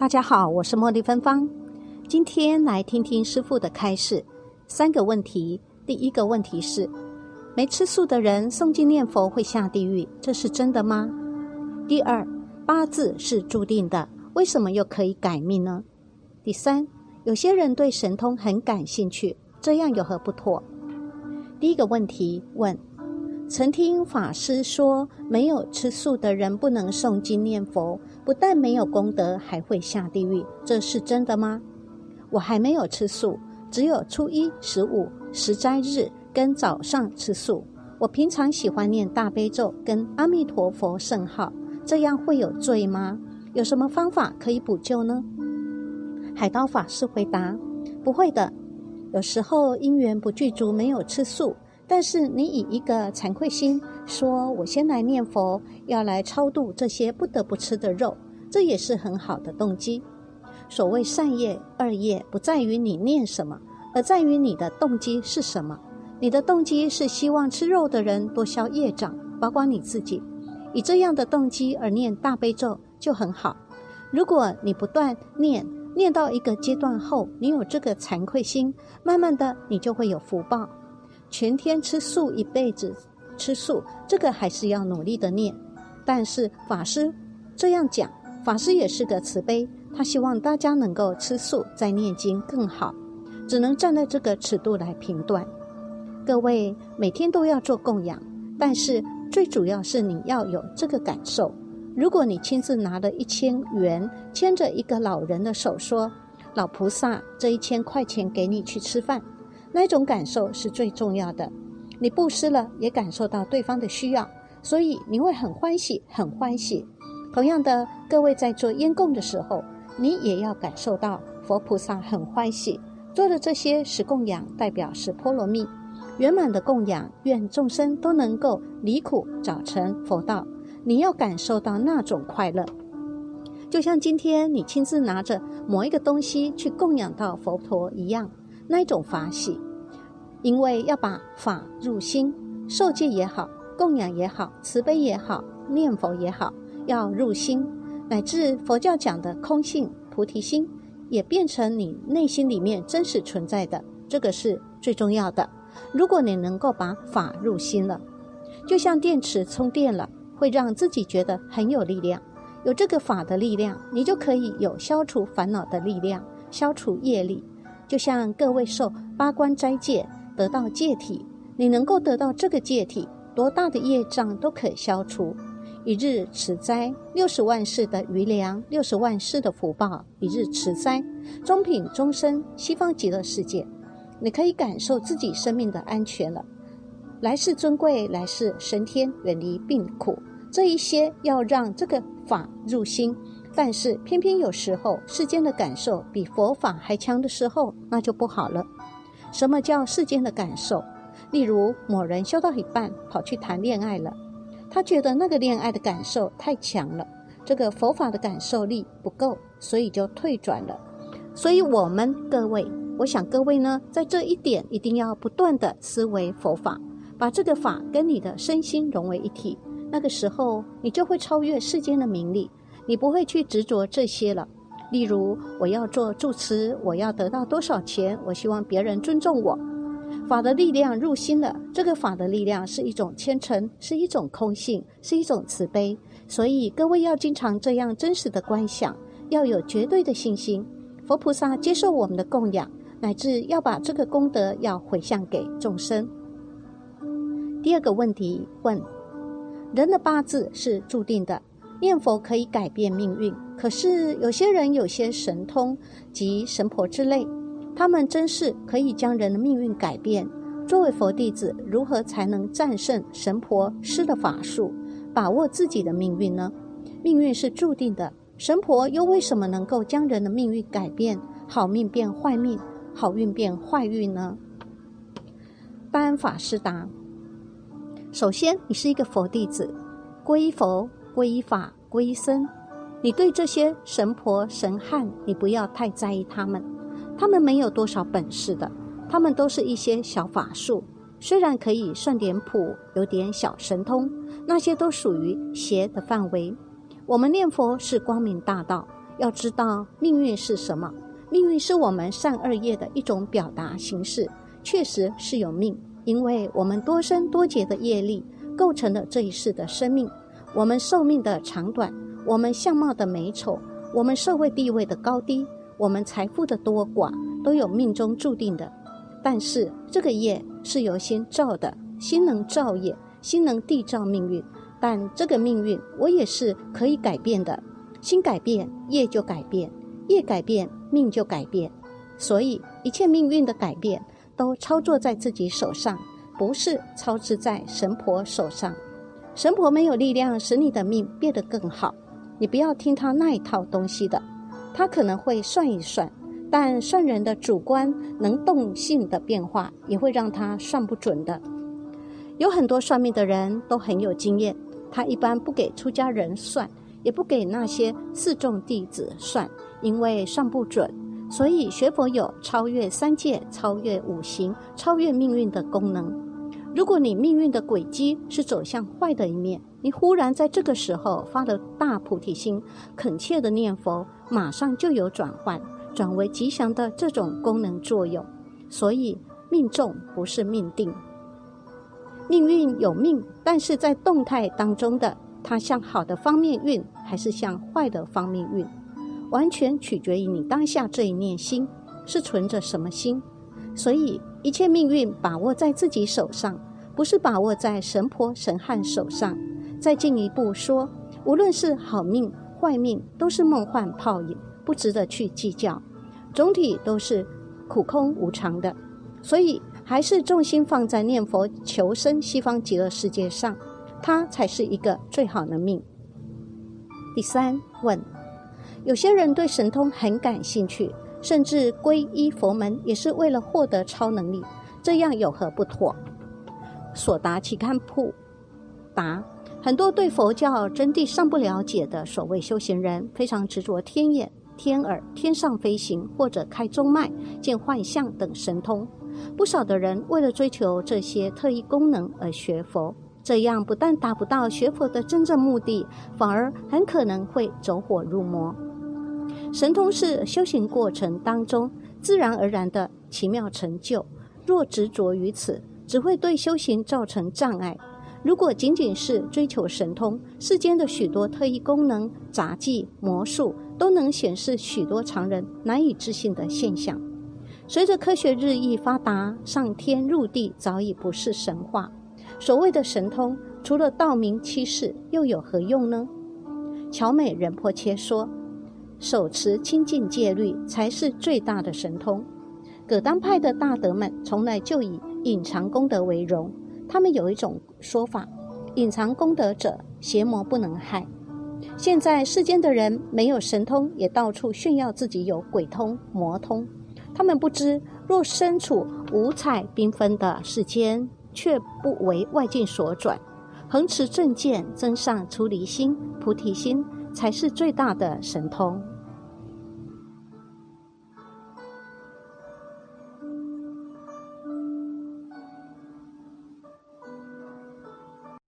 大家好，我是茉莉芬芳。今天来听听师傅的开示。三个问题，第一个问题是：没吃素的人诵经念佛会下地狱，这是真的吗？第二，八字是注定的，为什么又可以改命呢？第三，有些人对神通很感兴趣，这样有何不妥？第一个问题问：曾听法师说，没有吃素的人不能诵经念佛。不但没有功德，还会下地狱，这是真的吗？我还没有吃素，只有初一、十五、十斋日跟早上吃素。我平常喜欢念大悲咒跟阿弥陀佛圣号，这样会有罪吗？有什么方法可以补救呢？海刀法师回答：不会的。有时候因缘不具足，没有吃素，但是你以一个惭愧心。说我先来念佛，要来超度这些不得不吃的肉，这也是很好的动机。所谓善业、恶业，不在于你念什么，而在于你的动机是什么。你的动机是希望吃肉的人多消业障，包括你自己。以这样的动机而念大悲咒就很好。如果你不断念，念到一个阶段后，你有这个惭愧心，慢慢的你就会有福报。全天吃素一辈子。吃素，这个还是要努力的念。但是法师这样讲，法师也是个慈悲，他希望大家能够吃素再念经更好。只能站在这个尺度来评断。各位每天都要做供养，但是最主要是你要有这个感受。如果你亲自拿了一千元，牵着一个老人的手说：“老菩萨，这一千块钱给你去吃饭。”那种感受是最重要的。你布施了，也感受到对方的需要，所以你会很欢喜，很欢喜。同样的，各位在做烟供的时候，你也要感受到佛菩萨很欢喜。做的这些是供养，代表是波罗蜜圆满的供养，愿众生都能够离苦早成佛道。你要感受到那种快乐，就像今天你亲自拿着某一个东西去供养到佛陀一样，那一种法喜。因为要把法入心，受戒也好，供养也好，慈悲也好，念佛也好，要入心，乃至佛教讲的空性菩提心，也变成你内心里面真实存在的，这个是最重要的。如果你能够把法入心了，就像电池充电了，会让自己觉得很有力量。有这个法的力量，你就可以有消除烦恼的力量，消除业力。就像各位受八关斋戒。得到戒体，你能够得到这个戒体，多大的业障都可消除。一日持斋，六十万世的余粮，六十万世的福报。一日持斋，中品终身西方极乐世界，你可以感受自己生命的安全了。来世尊贵，来世升天，远离病苦。这一些要让这个法入心，但是偏偏有时候世间的感受比佛法还强的时候，那就不好了。什么叫世间的感受？例如，某人修到一半跑去谈恋爱了，他觉得那个恋爱的感受太强了，这个佛法的感受力不够，所以就退转了。所以，我们各位，我想各位呢，在这一点一定要不断的思维佛法，把这个法跟你的身心融为一体。那个时候，你就会超越世间的名利，你不会去执着这些了。例如，我要做住持，我要得到多少钱？我希望别人尊重我。法的力量入心了，这个法的力量是一种虔诚，是一种空性，是一种慈悲。所以各位要经常这样真实的观想，要有绝对的信心。佛菩萨接受我们的供养，乃至要把这个功德要回向给众生。第二个问题问：人的八字是注定的。念佛可以改变命运，可是有些人有些神通及神婆之类，他们真是可以将人的命运改变。作为佛弟子，如何才能战胜神婆施的法术，把握自己的命运呢？命运是注定的，神婆又为什么能够将人的命运改变，好命变坏命，好运变坏运呢？班法师答：首先，你是一个佛弟子，皈依佛。皈依法，皈依僧，你对这些神婆神汉，你不要太在意他们，他们没有多少本事的，他们都是一些小法术，虽然可以算点谱，有点小神通，那些都属于邪的范围。我们念佛是光明大道，要知道命运是什么？命运是我们善恶业的一种表达形式，确实是有命，因为我们多生多劫的业力构成了这一世的生命。我们寿命的长短，我们相貌的美丑，我们社会地位的高低，我们财富的多寡，都有命中注定的。但是这个业是由心造的，心能造业，心能缔造命运。但这个命运我也是可以改变的，心改变，业就改变；业改变，命就改变。所以一切命运的改变，都操作在自己手上，不是操持在神婆手上。神婆没有力量使你的命变得更好，你不要听他那一套东西的，他可能会算一算，但算人的主观能动性的变化，也会让他算不准的。有很多算命的人都很有经验，他一般不给出家人算，也不给那些四众弟子算，因为算不准。所以学佛有超越三界、超越五行、超越命运的功能。如果你命运的轨迹是走向坏的一面，你忽然在这个时候发了大菩提心，恳切的念佛，马上就有转换，转为吉祥的这种功能作用。所以命中不是命定，命运有命，但是在动态当中的，它向好的方面运，还是向坏的方面运，完全取决于你当下这一念心是存着什么心。所以。一切命运把握在自己手上，不是把握在神婆神汉手上。再进一步说，无论是好命坏命，都是梦幻泡影，不值得去计较。总体都是苦空无常的，所以还是重心放在念佛求生西方极乐世界上，它才是一个最好的命。第三问，有些人对神通很感兴趣。甚至皈依佛门也是为了获得超能力，这样有何不妥？所答期刊铺答：很多对佛教真谛尚不了解的所谓修行人，非常执着天眼、天耳、天上飞行或者开中脉、见幻象等神通。不少的人为了追求这些特异功能而学佛，这样不但达不到学佛的真正目的，反而很可能会走火入魔。神通是修行过程当中自然而然的奇妙成就，若执着于此，只会对修行造成障碍。如果仅仅是追求神通，世间的许多特异功能、杂技、魔术，都能显示许多常人难以置信的现象。随着科学日益发达，上天入地早已不是神话。所谓的神通，除了道明七世，又有何用呢？乔美仁破切说。手持清净戒律才是最大的神通。葛当派的大德们从来就以隐藏功德为荣。他们有一种说法：隐藏功德者，邪魔不能害。现在世间的人没有神通，也到处炫耀自己有鬼通、魔通。他们不知，若身处五彩缤纷的世间，却不为外境所转，恒持正见，增上出离心、菩提心。才是最大的神通。